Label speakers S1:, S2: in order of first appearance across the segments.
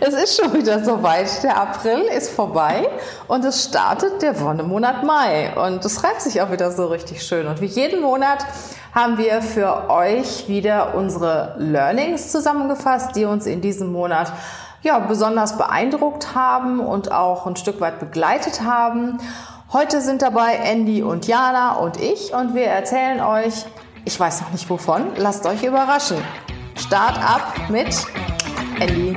S1: Es ist schon wieder soweit. Der April ist vorbei und es startet der Wonnemonat Mai. Und es reibt sich auch wieder so richtig schön. Und wie jeden Monat haben wir für euch wieder unsere Learnings zusammengefasst, die uns in diesem Monat ja, besonders beeindruckt haben und auch ein Stück weit begleitet haben. Heute sind dabei Andy und Jana und ich und wir erzählen euch, ich weiß noch nicht wovon, lasst euch überraschen. Start ab mit Andy.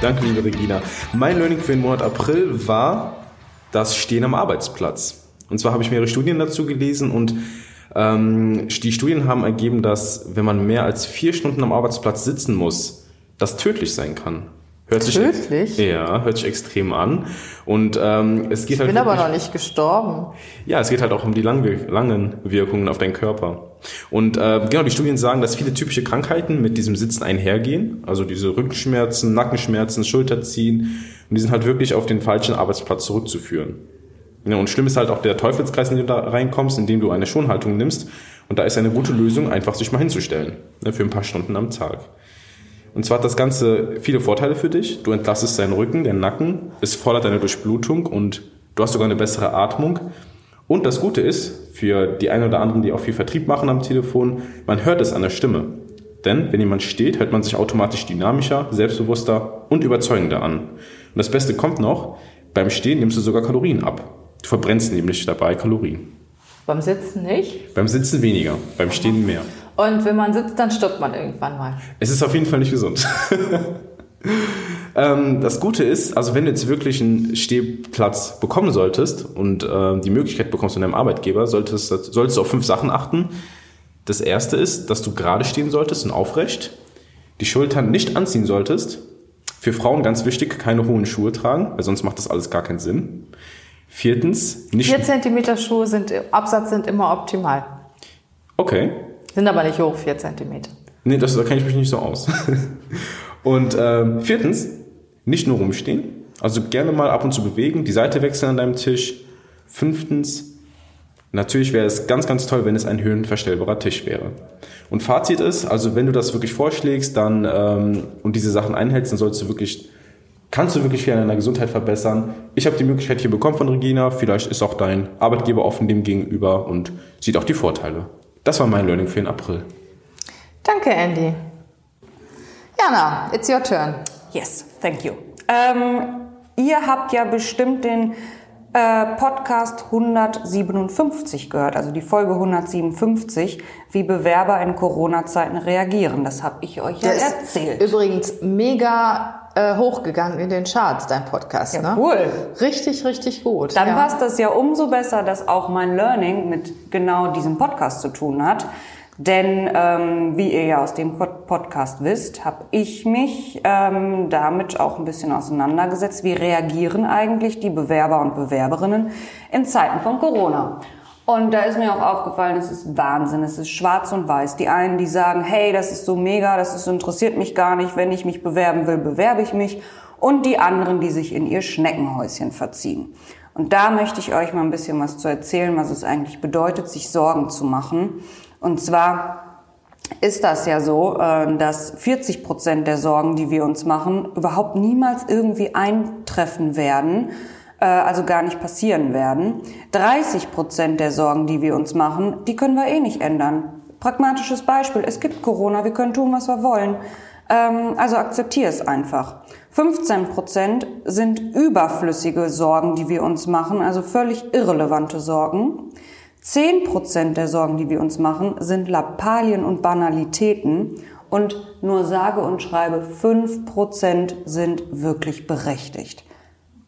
S2: Danke, liebe Regina. Mein Learning für den Monat April war das Stehen am Arbeitsplatz. Und zwar habe ich mehrere Studien dazu gelesen und ähm, die Studien haben ergeben, dass wenn man mehr als vier Stunden am Arbeitsplatz sitzen muss, das tödlich sein kann.
S1: Hört sich, Tödlich?
S2: Ja, hört sich extrem an. Und ähm, es geht
S1: ich
S2: halt.
S1: Ich bin aber noch nicht gestorben.
S2: Ja, es geht halt auch um die langen, langen Wirkungen auf deinen Körper. Und äh, genau, die Studien sagen, dass viele typische Krankheiten mit diesem Sitzen einhergehen. Also diese Rückenschmerzen, Nackenschmerzen, Schulterziehen. Und die sind halt wirklich auf den falschen Arbeitsplatz zurückzuführen. Ja, und schlimm ist halt auch der Teufelskreis, in den du da reinkommst, indem du eine Schonhaltung nimmst. Und da ist eine gute Lösung, einfach sich mal hinzustellen. Ne, für ein paar Stunden am Tag. Und zwar hat das Ganze viele Vorteile für dich. Du entlastest deinen Rücken, deinen Nacken, es fordert deine Durchblutung und du hast sogar eine bessere Atmung. Und das Gute ist, für die einen oder anderen, die auch viel Vertrieb machen am Telefon, man hört es an der Stimme. Denn wenn jemand steht, hört man sich automatisch dynamischer, selbstbewusster und überzeugender an. Und das Beste kommt noch, beim Stehen nimmst du sogar Kalorien ab. Du verbrennst nämlich dabei Kalorien.
S1: Beim Sitzen nicht?
S2: Beim Sitzen weniger, beim Stehen mehr.
S1: Und wenn man sitzt, dann stirbt man irgendwann mal.
S2: Es ist auf jeden Fall nicht gesund. ähm, das Gute ist, also wenn du jetzt wirklich einen Stehplatz bekommen solltest und äh, die Möglichkeit bekommst von deinem Arbeitgeber, solltest, solltest du auf fünf Sachen achten. Das erste ist, dass du gerade stehen solltest und aufrecht, die Schultern nicht anziehen solltest. Für Frauen ganz wichtig, keine hohen Schuhe tragen, weil sonst macht das alles gar keinen Sinn. Viertens,
S1: nicht. Vier Zentimeter Schuhe sind, Absatz sind immer optimal.
S2: Okay.
S1: Sind aber nicht hoch, vier Zentimeter.
S2: Nee, das, da kenne ich mich nicht so aus. und ähm, viertens, nicht nur rumstehen, also gerne mal ab und zu bewegen, die Seite wechseln an deinem Tisch. Fünftens, natürlich wäre es ganz, ganz toll, wenn es ein höhenverstellbarer Tisch wäre. Und Fazit ist, also wenn du das wirklich vorschlägst dann ähm, und diese Sachen einhältst, dann sollst du wirklich, kannst du wirklich viel an deiner Gesundheit verbessern. Ich habe die Möglichkeit hier bekommen von Regina, vielleicht ist auch dein Arbeitgeber offen dem gegenüber und sieht auch die Vorteile. Das war mein Learning für den April.
S1: Danke, Andy. Jana, it's your turn.
S3: Yes, thank you. Ähm, ihr habt ja bestimmt den äh, Podcast 157 gehört, also die Folge 157, wie Bewerber in Corona-Zeiten reagieren. Das habe ich euch ja
S1: Der
S3: erzählt.
S1: Ist übrigens mega äh, hochgegangen in den Charts, dein Podcast.
S3: Ja,
S1: ne?
S3: cool.
S1: Richtig, richtig gut.
S3: Dann
S1: ja.
S3: passt das ja umso besser, dass auch mein Learning mit genau diesem Podcast zu tun hat. Denn ähm, wie ihr ja aus dem Podcast wisst, habe ich mich ähm, damit auch ein bisschen auseinandergesetzt. Wie reagieren eigentlich die Bewerber und Bewerberinnen in Zeiten von Corona? Und da ist mir auch aufgefallen, es ist Wahnsinn, es ist schwarz und weiß. Die einen, die sagen, hey, das ist so mega, das ist, interessiert mich gar nicht, wenn ich mich bewerben will, bewerbe ich mich. Und die anderen, die sich in ihr Schneckenhäuschen verziehen. Und da möchte ich euch mal ein bisschen was zu erzählen, was es eigentlich bedeutet, sich Sorgen zu machen. Und zwar ist das ja so, äh, dass 40 Prozent der Sorgen, die wir uns machen, überhaupt niemals irgendwie eintreffen werden, also gar nicht passieren werden. 30 Prozent der Sorgen, die wir uns machen, die können wir eh nicht ändern. Pragmatisches Beispiel, es gibt Corona, wir können tun, was wir wollen. Ähm, also akzeptier es einfach. 15 Prozent sind überflüssige Sorgen, die wir uns machen, also völlig irrelevante Sorgen. 10 Prozent der Sorgen, die wir uns machen, sind Lappalien und Banalitäten und nur sage und schreibe 5 Prozent sind wirklich berechtigt.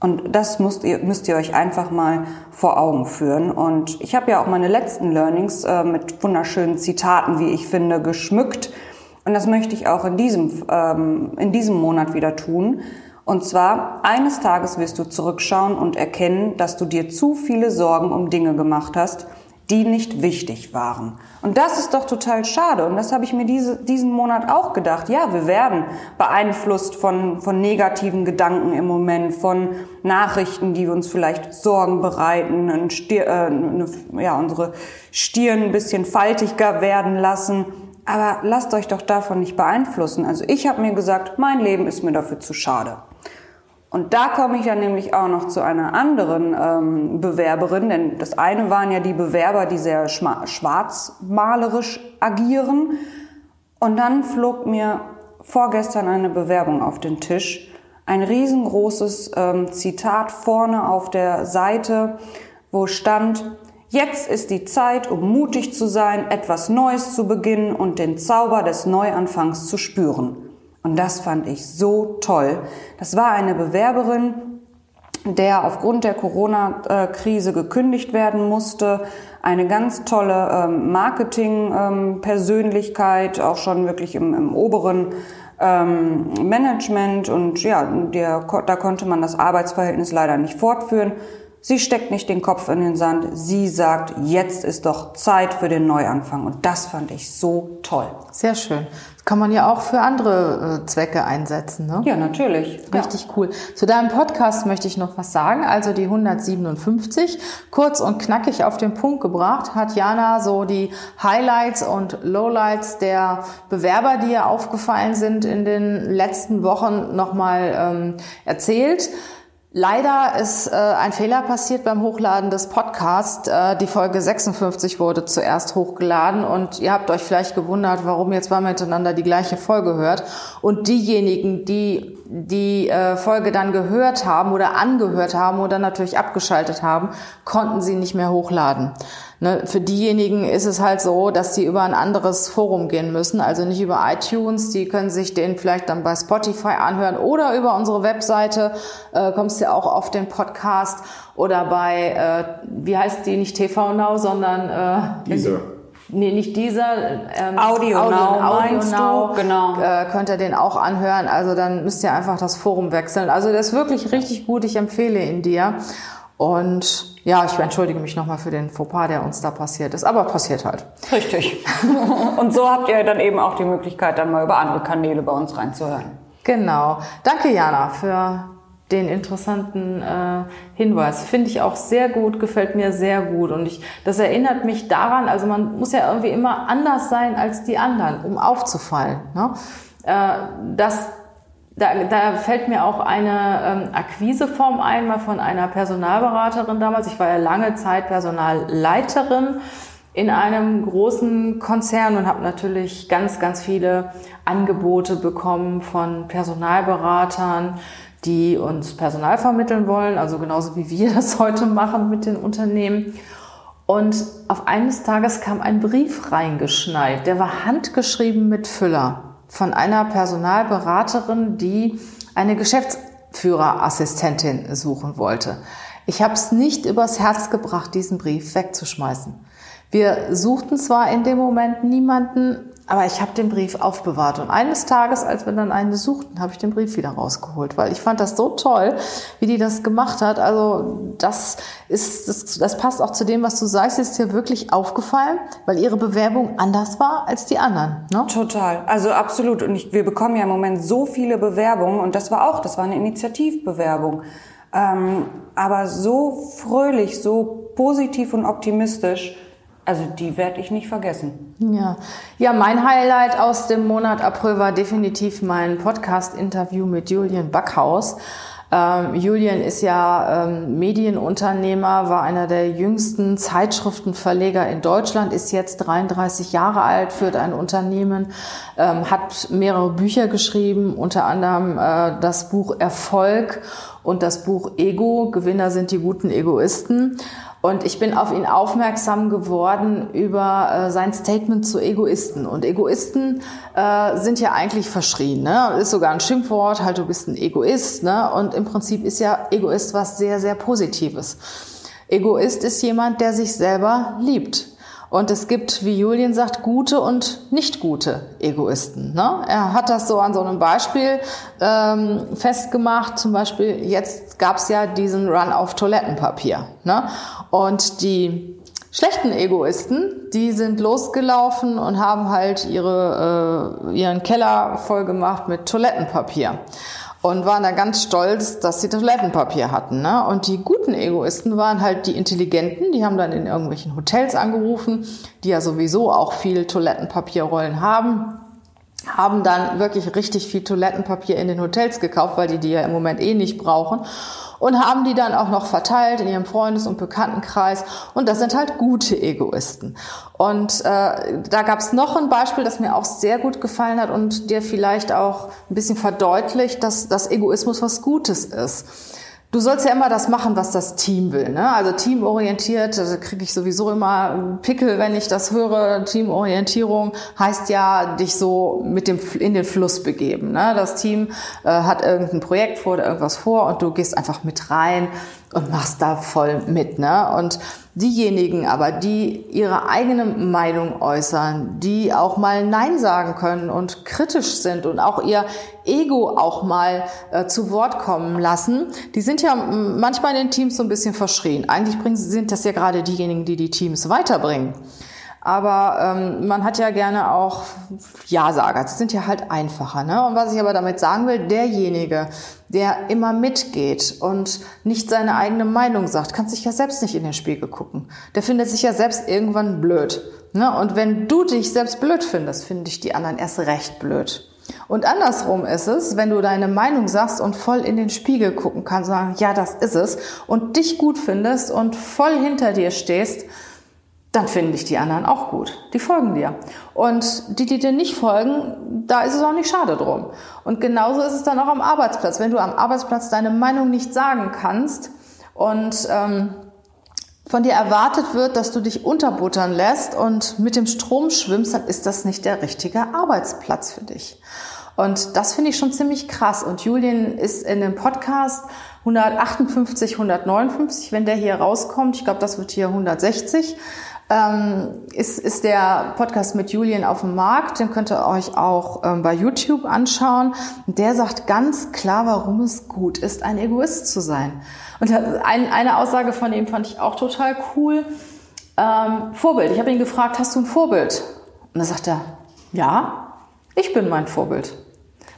S3: Und das müsst ihr, müsst ihr euch einfach mal vor Augen führen. Und ich habe ja auch meine letzten Learnings äh, mit wunderschönen Zitaten, wie ich finde, geschmückt. Und das möchte ich auch in diesem, ähm, in diesem Monat wieder tun. Und zwar, eines Tages wirst du zurückschauen und erkennen, dass du dir zu viele Sorgen um Dinge gemacht hast, die nicht wichtig waren. Und das ist doch total schade. Und das habe ich mir diese, diesen Monat auch gedacht. Ja, wir werden beeinflusst von, von negativen Gedanken im Moment, von Nachrichten, die uns vielleicht Sorgen bereiten, Stier, äh, eine, ja, unsere Stirn ein bisschen faltiger werden lassen. Aber lasst euch doch davon nicht beeinflussen. Also ich habe mir gesagt, mein Leben ist mir dafür zu schade. Und da komme ich dann nämlich auch noch zu einer anderen ähm, Bewerberin, denn das eine waren ja die Bewerber, die sehr schwarzmalerisch agieren. Und dann flog mir vorgestern eine Bewerbung auf den Tisch. Ein riesengroßes ähm, Zitat vorne auf der Seite, wo stand, jetzt ist die Zeit, um mutig zu sein, etwas Neues zu beginnen und den Zauber des Neuanfangs zu spüren. Und das fand ich so toll. Das war eine Bewerberin, der aufgrund der Corona-Krise gekündigt werden musste. Eine ganz tolle ähm, Marketing-Persönlichkeit, auch schon wirklich im, im oberen ähm, Management. Und ja, der, da konnte man das Arbeitsverhältnis leider nicht fortführen. Sie steckt nicht den Kopf in den Sand. Sie sagt, jetzt ist doch Zeit für den Neuanfang. Und das fand ich so toll.
S1: Sehr schön. Kann man ja auch für andere äh, Zwecke einsetzen. Ne?
S3: Ja, natürlich.
S1: Richtig ja. cool. Zu deinem Podcast möchte ich noch was sagen. Also die 157, kurz und knackig auf den Punkt gebracht, hat Jana so die Highlights und Lowlights der Bewerber, die ihr aufgefallen sind in den letzten Wochen, nochmal ähm, erzählt. Leider ist äh, ein Fehler passiert beim Hochladen des Podcasts. Äh, die Folge 56 wurde zuerst hochgeladen und ihr habt euch vielleicht gewundert, warum ihr zweimal miteinander die gleiche Folge hört. Und diejenigen, die die äh, Folge dann gehört haben oder angehört haben oder natürlich abgeschaltet haben, konnten sie nicht mehr hochladen. Ne, für diejenigen ist es halt so, dass sie über ein anderes Forum gehen müssen, also nicht über iTunes. Die können sich den vielleicht dann bei Spotify anhören oder über unsere Webseite äh, kommst du ja auch auf den Podcast oder bei, äh, wie heißt die, nicht TV Now, sondern äh,
S2: Dieser.
S1: Nee, nicht dieser.
S3: Ähm, Audio, Audio Now,
S1: Audio
S3: meinst
S1: Now,
S3: du? Genau.
S1: Äh, könnt ihr den auch anhören. Also dann müsst ihr einfach das Forum wechseln. Also der ist wirklich richtig gut. Ich empfehle ihn dir. Und ja, ich entschuldige mich nochmal für den Fauxpas, der uns da passiert ist, aber passiert halt.
S3: Richtig. Und so habt ihr dann eben auch die Möglichkeit, dann mal über andere Kanäle bei uns reinzuhören.
S1: Genau. Danke, Jana, für den interessanten äh, Hinweis. Finde ich auch sehr gut, gefällt mir sehr gut. Und ich, das erinnert mich daran, also man muss ja irgendwie immer anders sein als die anderen, um aufzufallen. Ne? Äh, das da, da fällt mir auch eine ähm, Akquiseform ein, mal von einer Personalberaterin damals. Ich war ja lange Zeit Personalleiterin in einem großen Konzern und habe natürlich ganz, ganz viele Angebote bekommen von Personalberatern, die uns Personal vermitteln wollen, also genauso wie wir das heute machen mit den Unternehmen. Und auf eines Tages kam ein Brief reingeschneit, der war handgeschrieben mit Füller von einer Personalberaterin, die eine Geschäftsführerassistentin suchen wollte. Ich habe es nicht übers Herz gebracht, diesen Brief wegzuschmeißen. Wir suchten zwar in dem Moment niemanden, aber ich habe den Brief aufbewahrt. Und eines Tages, als wir dann einen suchten, habe ich den Brief wieder rausgeholt, weil ich fand das so toll, wie die das gemacht hat. Also das ist, das, das passt auch zu dem, was du sagst. Ist dir wirklich aufgefallen, weil ihre Bewerbung anders war als die anderen.
S3: Ne? Total. Also absolut. Und ich, wir bekommen ja im Moment so viele Bewerbungen. Und das war auch, das war eine Initiativbewerbung. Ähm, aber so fröhlich, so positiv und optimistisch also die werde ich nicht vergessen.
S1: Ja. ja, mein Highlight aus dem Monat April war definitiv mein Podcast-Interview mit Julian Backhaus. Ähm, Julian ist ja ähm, Medienunternehmer, war einer der jüngsten Zeitschriftenverleger in Deutschland, ist jetzt 33 Jahre alt, führt ein Unternehmen, ähm, hat mehrere Bücher geschrieben, unter anderem äh, das Buch Erfolg und das Buch Ego, Gewinner sind die guten Egoisten. Und ich bin auf ihn aufmerksam geworden über äh, sein Statement zu Egoisten. Und Egoisten äh, sind ja eigentlich verschrien. Ne? Ist sogar ein Schimpfwort, halt du bist ein Egoist. Ne? Und im Prinzip ist ja Egoist was sehr, sehr Positives. Egoist ist jemand, der sich selber liebt. Und es gibt, wie Julian sagt, gute und nicht gute Egoisten. Ne? Er hat das so an so einem Beispiel ähm, festgemacht. Zum Beispiel, jetzt gab es ja diesen Run auf Toilettenpapier. Ne? Und die schlechten Egoisten, die sind losgelaufen und haben halt ihre, äh, ihren Keller voll gemacht mit Toilettenpapier und waren da ganz stolz, dass sie Toilettenpapier hatten. Ne? Und die guten Egoisten waren halt die Intelligenten, die haben dann in irgendwelchen Hotels angerufen, die ja sowieso auch viel Toilettenpapierrollen haben haben dann wirklich richtig viel Toilettenpapier in den Hotels gekauft, weil die die ja im Moment eh nicht brauchen und haben die dann auch noch verteilt in ihrem Freundes- und Bekanntenkreis. Und das sind halt gute Egoisten. Und äh, da gab es noch ein Beispiel, das mir auch sehr gut gefallen hat und dir vielleicht auch ein bisschen verdeutlicht, dass, dass Egoismus was Gutes ist. Du sollst ja immer das machen, was das Team will. Ne? Also teamorientiert, da kriege ich sowieso immer Pickel, wenn ich das höre. Teamorientierung heißt ja, dich so mit dem in den Fluss begeben. Ne? Das Team äh, hat irgendein Projekt vor oder irgendwas vor und du gehst einfach mit rein und machst da voll mit. Ne? Und diejenigen aber, die ihre eigene Meinung äußern, die auch mal Nein sagen können und kritisch sind und auch ihr Ego auch mal äh, zu Wort kommen lassen, die sind ja manchmal in den Teams so ein bisschen verschrien. Eigentlich bringen, sind das ja gerade diejenigen, die die Teams weiterbringen. Aber ähm, man hat ja gerne auch Ja-Sager. Das sind ja halt einfacher. Ne? Und was ich aber damit sagen will, derjenige, der immer mitgeht und nicht seine eigene Meinung sagt, kann sich ja selbst nicht in den Spiegel gucken. Der findet sich ja selbst irgendwann blöd. Ne? Und wenn du dich selbst blöd findest, finde ich die anderen erst recht blöd. Und andersrum ist es, wenn du deine Meinung sagst und voll in den Spiegel gucken kannst, sagen, ja, das ist es, und dich gut findest und voll hinter dir stehst, dann finden dich die anderen auch gut. Die folgen dir. Und die, die dir nicht folgen, da ist es auch nicht schade drum. Und genauso ist es dann auch am Arbeitsplatz. Wenn du am Arbeitsplatz deine Meinung nicht sagen kannst und ähm, von dir erwartet wird, dass du dich unterbuttern lässt und mit dem Strom schwimmst, dann ist das nicht der richtige Arbeitsplatz für dich. Und das finde ich schon ziemlich krass. Und Julian ist in dem Podcast 158, 159, wenn der hier rauskommt, ich glaube, das wird hier 160, ähm, ist, ist der Podcast mit Julian auf dem Markt. Den könnt ihr euch auch ähm, bei YouTube anschauen. Der sagt ganz klar, warum es gut ist, ein Egoist zu sein. Und ein, eine Aussage von ihm fand ich auch total cool. Ähm, Vorbild. Ich habe ihn gefragt, hast du ein Vorbild? Und da sagt er, ja, ich bin mein Vorbild.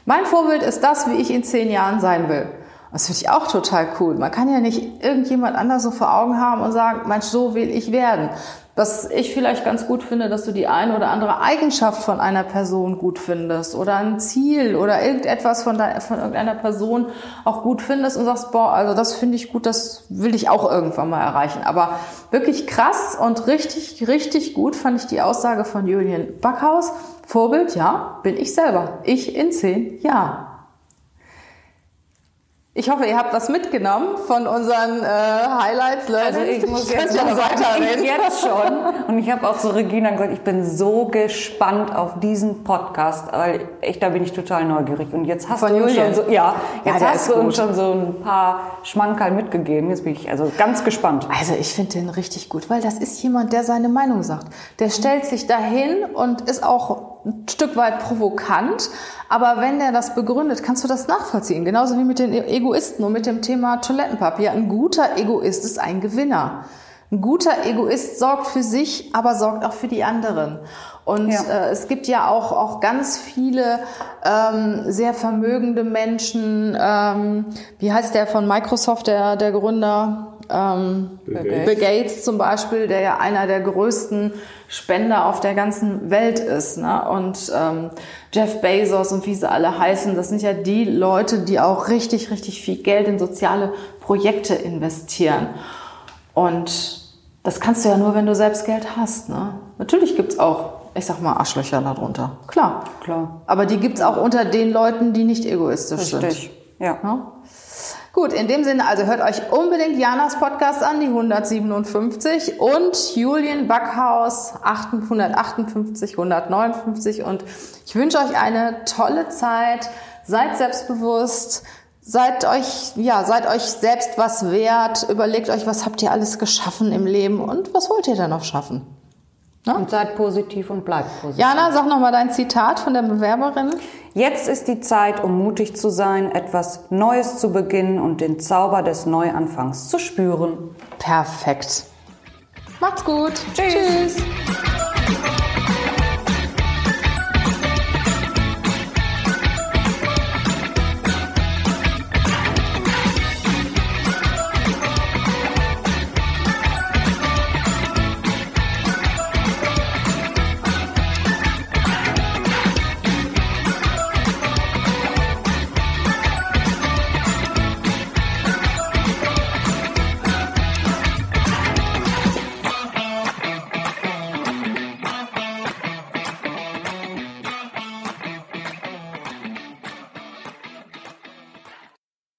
S1: Mein Vorbild ist das, wie ich in zehn Jahren sein will. Das finde ich auch total cool. Man kann ja nicht irgendjemand anders so vor Augen haben und sagen, Mensch, so will ich werden. Was ich vielleicht ganz gut finde, dass du die eine oder andere Eigenschaft von einer Person gut findest oder ein Ziel oder irgendetwas von, de, von irgendeiner Person auch gut findest und sagst, boah, also das finde ich gut, das will ich auch irgendwann mal erreichen. Aber wirklich krass und richtig, richtig gut fand ich die Aussage von Julian Backhaus. Vorbild, ja, bin ich selber. Ich in zehn Jahren. Ich hoffe, ihr habt was mitgenommen von unseren äh, Highlights,
S3: Learnings. Also ich muss jetzt ja weiterreden. Jetzt schon. Und ich habe auch zu Regina gesagt, ich bin so gespannt auf diesen Podcast, weil echt, da bin ich total neugierig. Und jetzt hast von du uns schon so, ja, jetzt ja, hast du uns schon so ein paar Schmankerl mitgegeben. Jetzt bin ich also ganz gespannt.
S1: Also ich finde den richtig gut, weil das ist jemand, der seine Meinung sagt. Der stellt sich dahin und ist auch ein Stück weit provokant, aber wenn der das begründet, kannst du das nachvollziehen. Genauso wie mit den Egoisten und mit dem Thema Toilettenpapier. Ein guter Egoist ist ein Gewinner. Ein guter Egoist sorgt für sich, aber sorgt auch für die anderen. Und ja. äh, es gibt ja auch, auch ganz viele ähm, sehr vermögende Menschen. Ähm, wie heißt der von Microsoft, der, der Gründer? Ähm, Bill, Bill Gates zum Beispiel, der ja einer der größten Spender auf der ganzen Welt ist. Ne? Und ähm, Jeff Bezos und wie sie alle heißen, das sind ja die Leute, die auch richtig, richtig viel Geld in soziale Projekte investieren. Und das kannst du ja nur, wenn du selbst Geld hast. Ne? Natürlich gibt's auch, ich sag mal, Arschlöcher darunter. Klar. Klar. Aber die gibt's auch unter den Leuten, die nicht egoistisch Richtig. sind.
S3: Ja. ja?
S1: Gut, in dem Sinne, also hört euch unbedingt Janas Podcast an, die 157 und Julien Backhaus 158, 159 und ich wünsche euch eine tolle Zeit, seid selbstbewusst, seid euch, ja, seid euch selbst was wert, überlegt euch, was habt ihr alles geschaffen im Leben und was wollt ihr da noch schaffen?
S3: Ne? Und seid positiv und bleibt positiv.
S1: Jana, sag nochmal dein Zitat von der Bewerberin.
S3: Jetzt ist die Zeit, um mutig zu sein, etwas Neues zu beginnen und den Zauber des Neuanfangs zu spüren.
S1: Perfekt. Macht's gut.
S3: Tschüss. Tschüss.